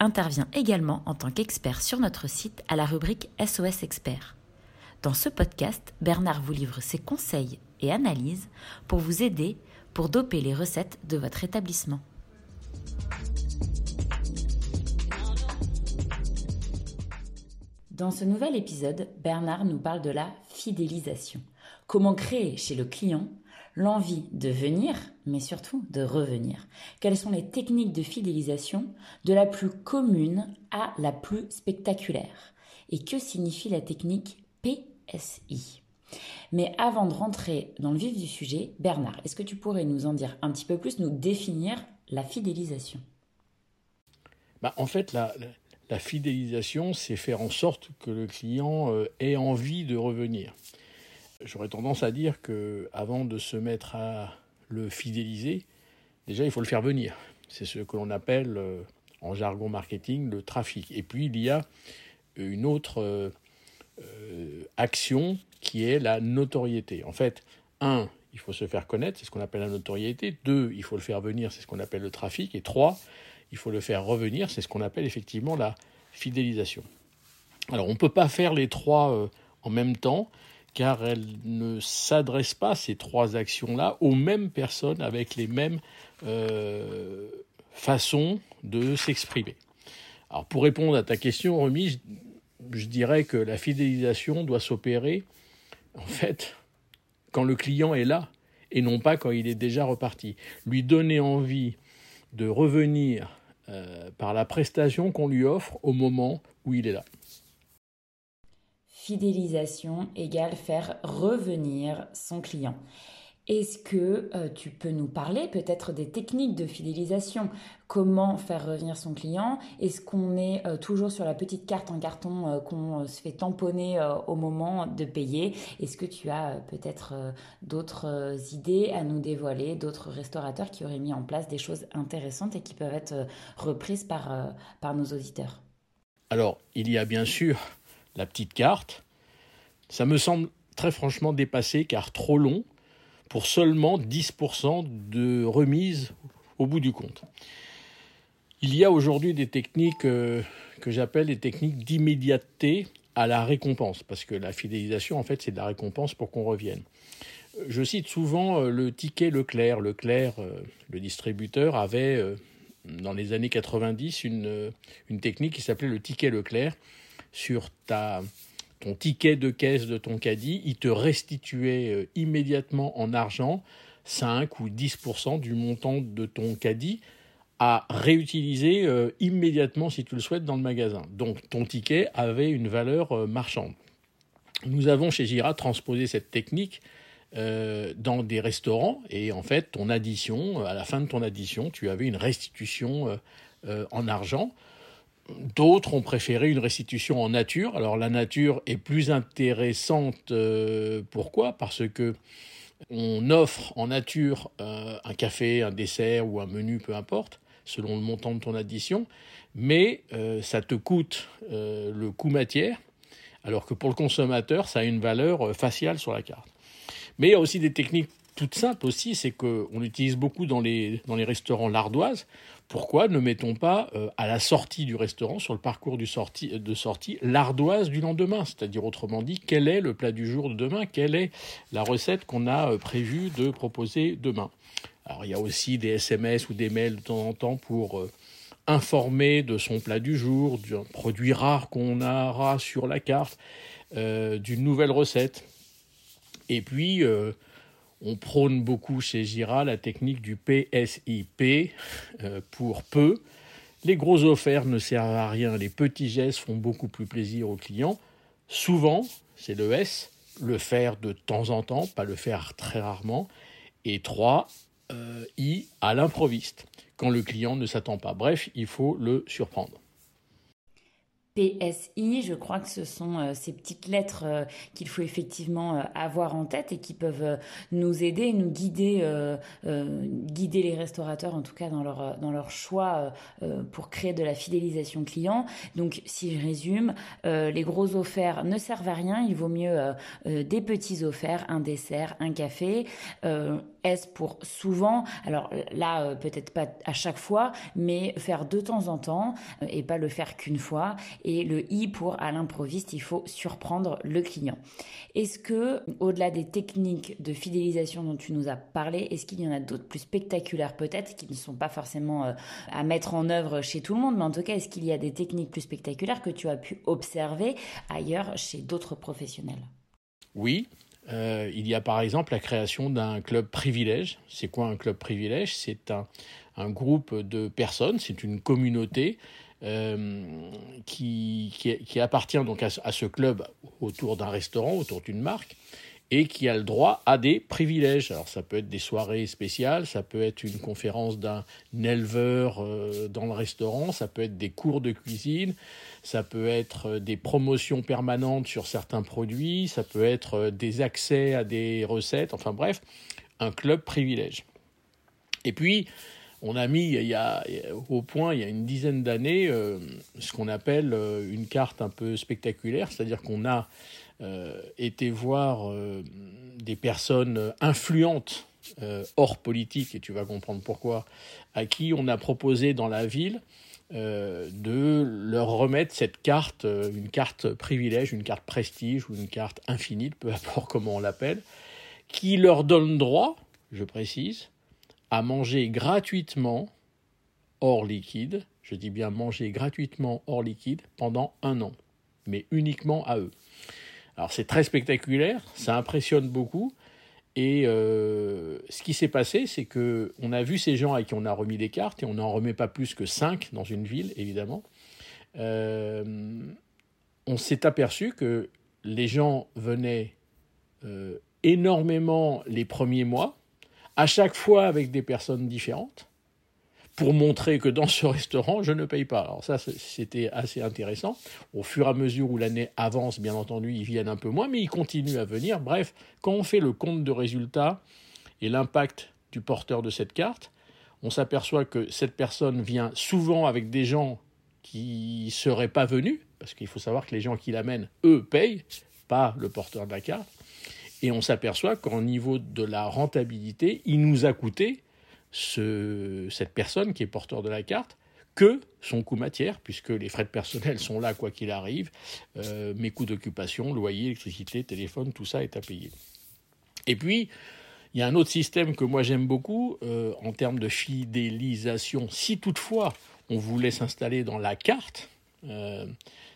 intervient également en tant qu'expert sur notre site à la rubrique SOS Expert. Dans ce podcast, Bernard vous livre ses conseils et analyses pour vous aider pour doper les recettes de votre établissement. Dans ce nouvel épisode, Bernard nous parle de la fidélisation. Comment créer chez le client l'envie de venir, mais surtout de revenir. Quelles sont les techniques de fidélisation de la plus commune à la plus spectaculaire? Et que signifie la technique PSI mais avant de rentrer dans le vif du sujet, Bernard, est-ce que tu pourrais nous en dire un petit peu plus, nous définir la fidélisation? Bah, En fait, la, fidélisation, c'est faire en sorte que le client euh, ait envie de revenir. J'aurais tendance à dire que avant de se mettre à le fidéliser, déjà il faut le faire venir. C'est ce que l'on appelle euh, en jargon marketing le trafic. Et puis il y a une autre euh, euh, action qui est la notoriété. En fait, un, il faut se faire connaître, c'est ce qu'on appelle la notoriété. Deux, il faut le faire venir, c'est ce qu'on appelle le trafic. Et trois, il faut le faire revenir, c'est ce qu'on appelle effectivement la fidélisation. Alors on ne peut pas faire les trois en même temps car elle ne s'adresse pas, ces trois actions-là, aux mêmes personnes avec les mêmes euh, façons de s'exprimer. Alors pour répondre à ta question, Remy, je, dirais que la fidélisation doit s'opérer, en fait, quand le client est là, et non pas quand il est déjà reparti. Lui donner envie de revenir euh, par la prestation qu'on lui offre au moment où il est là fidélisation égale faire revenir son client. Est-ce que euh, tu peux nous parler peut-être des techniques de fidélisation? Comment faire revenir son client? Est-ce qu'on est euh, toujours sur la petite carte en carton euh, qu'on se fait tamponner au moment de payer? Est-ce que tu as peut-être d'autres idées à nous dévoiler, d'autres restaurateurs qui auraient mis en place des choses intéressantes et qui peuvent être reprises par, par nos auditeurs? Alors, il y a bien sûr la petite carte. Ça me semble très franchement dépassé car trop long pour seulement 10% de remise au bout du compte. Il y a aujourd'hui des techniques euh, que j'appelle des techniques d'immédiateté à la récompense, parce que la fidélisation, en fait, c'est de la récompense pour qu'on revienne. Je cite souvent euh, le ticket Leclerc. Leclerc, euh, le distributeur, avait, dans les années 90, une, une technique qui s'appelait le ticket Leclerc sur ton ticket de caisse de ton caddie, il te restituait euh, immédiatement en argent 5 ou 10% du montant de ton caddie à réutiliser euh, immédiatement si tu le souhaites dans le magasin. Donc ton ticket avait une valeur euh, marchande. Nous avons chez Gira transposé cette technique dans des restaurants et en fait ton addition, à la fin de ton addition, tu avais une restitution en argent D'autres ont préféré une restitution en nature. Alors la nature est plus intéressante. Euh, pourquoi? Parce que on offre en nature euh, un café, un dessert ou un menu, peu importe, selon le montant de ton addition, mais euh, ça te coûte le coût matière, alors que pour le consommateur, ça a une valeur faciale sur la carte. Mais il y a aussi des techniques toutes simples aussi, c'est qu'on utilise beaucoup dans les, dans les restaurants l'ardoise pourquoi ne mettons pas euh, à la sortie du restaurant, sur le parcours sortie, de sortie, l'ardoise du lendemain? C'est-à-dire, autrement dit, quel est le plat du jour de demain? Quelle est la recette qu'on a euh, prévu de proposer demain? Alors, il y a aussi des SMS ou des mails de temps en temps pour euh, informer de son plat du jour, d'un produit rare qu'on aura sur la carte, d'une nouvelle recette. Et puis, on prône beaucoup chez Gira la technique du PSIP euh, pour peu. Les gros offerts ne servent à rien, les petits gestes font beaucoup plus plaisir aux clients. Souvent, c'est le S, le faire de temps en temps, pas le faire très rarement. Et 3, euh, I, à l'improviste, quand le client ne s'attend pas. Bref, il faut le surprendre. PSI. Je crois que ce sont euh, ces petites lettres euh, qu'il faut effectivement euh, avoir en tête et qui peuvent nous aider, nous guider, guider les restaurateurs en tout cas dans leur, dans leur choix pour créer de la fidélisation client. Donc si je résume, les gros offerts ne servent à rien, il vaut mieux des petits offerts, un dessert, un café. S pour souvent, alors là peut-être pas à chaque fois, mais faire de temps en temps et pas le faire qu'une fois et le I pour à l'improviste, il faut surprendre le client. Est-ce que, au-delà des techniques de fidélisation dont tu nous as parlé, est-ce qu'il y en a d'autres plus spectaculaires peut-être, qui ne sont pas forcément euh, à mettre en œuvre chez tout le monde, mais en tout cas, est-ce qu'il y a des techniques plus spectaculaires que tu as pu observer ailleurs chez d'autres professionnels? Oui, euh, il y a par exemple la création d'un club privilège. C'est quoi un club privilège? C'est un, un, groupe de personnes, c'est une communauté euh, qui, appartient donc à, ce club autour d'un restaurant, autour d'une marque, et qui a le droit à des privilèges. Alors ça peut être des soirées spéciales, ça peut être une conférence d'un éleveur euh, dans le restaurant, ça peut être des cours de cuisine, ça peut être euh, des promotions permanentes sur certains produits, ça peut être des accès à des recettes, enfin bref, un club privilège. Et puis, on a mis il y a, au point il y a une dizaine d'années euh, ce qu'on appelle euh, une carte un peu spectaculaire, c'est-à-dire qu'on a euh, été voir des personnes influentes hors politique, et tu vas comprendre pourquoi, à qui on a proposé dans la ville de leur remettre cette carte, une carte privilège, une carte prestige ou une carte infinie, peu importe comment on l'appelle, qui leur donne droit, je précise, à manger gratuitement hors liquide, je dis bien manger gratuitement hors liquide pendant un an, mais uniquement à eux. Alors c'est très spectaculaire, ça impressionne beaucoup. Et euh, ce qui s'est passé, c'est que on a vu ces gens à qui on a remis des cartes, et on n'en remet pas plus que cinq dans une ville, évidemment. Euh, on s'est aperçu que les gens venaient euh, énormément les premiers mois, à chaque fois avec des personnes différentes, pour montrer que dans ce restaurant, je ne paye pas. Alors ça, c'était assez intéressant. Au fur et à mesure où l'année avance, bien entendu, ils viennent un peu moins, mais ils continuent à venir. Bref, quand on fait le compte de résultats et l'impact du porteur de cette carte, on s'aperçoit que cette personne vient souvent avec des gens qui ne seraient pas venus, parce qu'il faut savoir que les gens qui l'amènent, eux, payent, pas le porteur de la carte. Et on s'aperçoit qu'en niveau de la rentabilité, il nous a coûté ce, cette personne qui est porteur de la carte que son coût matière, puisque les frais de personnel sont là quoi qu'il arrive, euh, mes coûts d'occupation, loyer, électricité, téléphone, tout ça est à payer. Et puis, il y a un autre système que moi j'aime beaucoup euh, en termes de fidélisation. Si toutefois on voulait s'installer dans la carte, euh,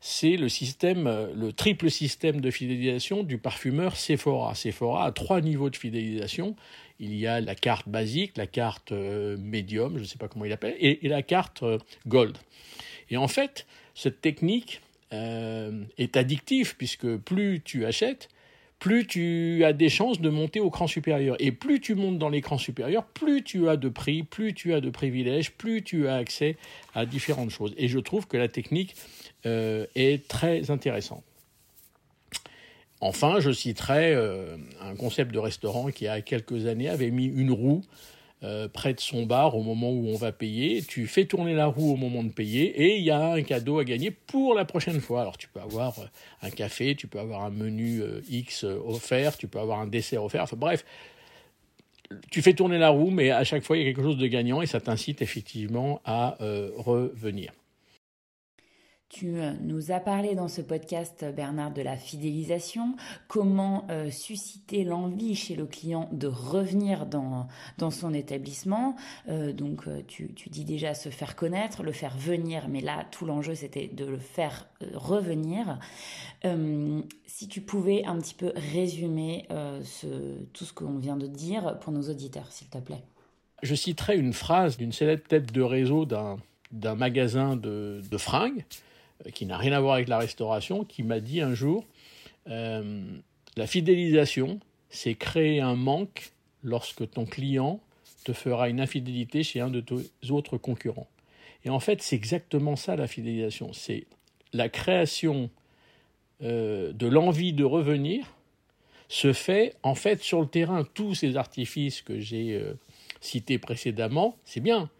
c'est le système, le triple système de fidélisation du parfumeur Sephora. Sephora a trois niveaux de fidélisation. Il y a la carte basique, la carte euh, médium, je ne sais pas comment il l'appelle, et, la carte euh, gold. Et en fait, cette technique est addictive puisque plus tu achètes, plus tu as des chances de monter au cran supérieur. Et plus tu montes dans l'écran supérieur, plus tu as de prix, plus tu as de privilèges, plus tu as accès à différentes choses. Et je trouve que la technique euh, est très intéressante. Enfin, je citerai euh, un concept de restaurant qui, il a quelques années, avait mis une roue euh, près de son bar au moment où on va payer. Tu fais tourner la roue au moment de payer et il y a un cadeau à gagner pour la prochaine fois. Alors tu peux avoir euh, un café, tu peux avoir un menu euh, X offert, tu peux avoir un dessert offert. Enfin bref, tu fais tourner la roue, mais à chaque fois il y a quelque chose de gagnant et ça t'incite effectivement à revenir. Tu euh, nous as parlé dans ce podcast, Bernard, de la fidélisation, comment euh, susciter l'envie chez le client de revenir dans, dans son établissement? Euh, donc, tu, tu, dis déjà se faire connaître, le faire venir, mais là, tout l'enjeu, c'était de le faire revenir. si tu pouvais un petit peu résumer tout ce qu'on vient de dire pour nos auditeurs, s'il te plaît. Je citerai une phrase d'une célèbre tête de réseau d'un d'un magasin de, de fringues qui n'a rien à voir avec la restauration, qui m'a dit un jour, euh, la fidélisation, c'est créer un manque lorsque ton client te fera une infidélité chez un de tes autres concurrents. Et en fait, c'est exactement ça la fidélisation. C'est la création euh, de l'envie de revenir se fait en fait sur le terrain. Tous ces artifices que j'ai euh, cités précédemment, c'est bien.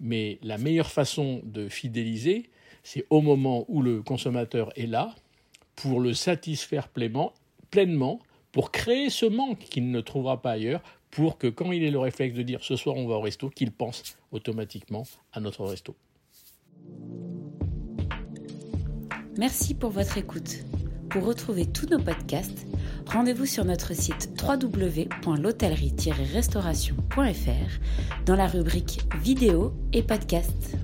Mais la meilleure façon de fidéliser, c'est au moment où le consommateur est là, pour le satisfaire pleinement, pour créer ce manque qu'il ne trouvera pas ailleurs, pour que quand il ait le réflexe de dire ce soir on va au resto, qu'il pense automatiquement à notre resto. Merci pour votre écoute. Pour retrouver tous nos podcasts, rendez-vous sur notre site www.l'hôtellerie-restauration.fr dans la rubrique vidéo et podcasts.